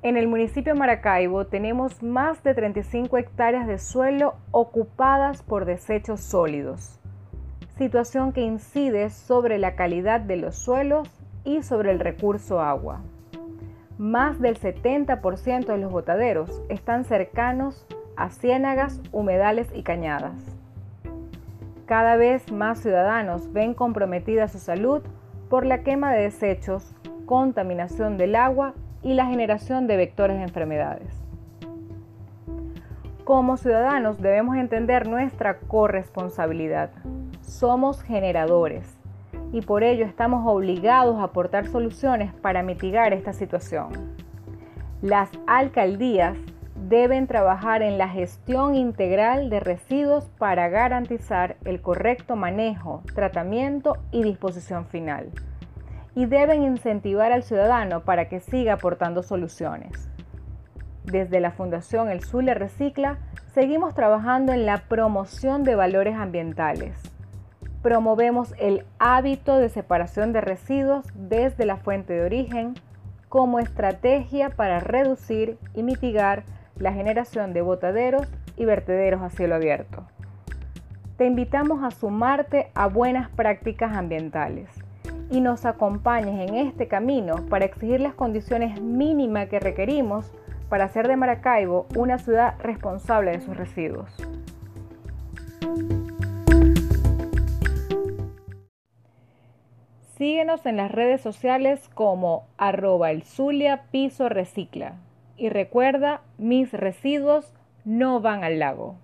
En el municipio Maracaibo tenemos más de 35 hectáreas de suelo ocupadas por desechos sólidos, situación que incide sobre la calidad de los suelos y sobre el recurso agua. Más del 70% de los botaderos están cercanos a ciénagas, humedales y cañadas. Cada vez más ciudadanos ven comprometida su salud por la quema de desechos, contaminación del agua y la generación de vectores de enfermedades. Como ciudadanos debemos entender nuestra corresponsabilidad. Somos generadores y por ello estamos obligados a aportar soluciones para mitigar esta situación. Las alcaldías deben trabajar en la gestión integral de residuos para garantizar el correcto manejo, tratamiento y disposición final y deben incentivar al ciudadano para que siga aportando soluciones. Desde la Fundación El Zulia Recicla, seguimos trabajando en la promoción de valores ambientales. Promovemos el hábito de separación de residuos desde la fuente de origen como estrategia para reducir y mitigar la generación de botaderos y vertederos a cielo abierto. Te invitamos a sumarte a buenas prácticas ambientales y nos acompañes en este camino para exigir las condiciones mínimas que requerimos para hacer de Maracaibo una ciudad responsable de sus residuos. Síguenos en las redes sociales como arroba el Zulia Piso Recicla. Y recuerda, mis residuos no van al lago.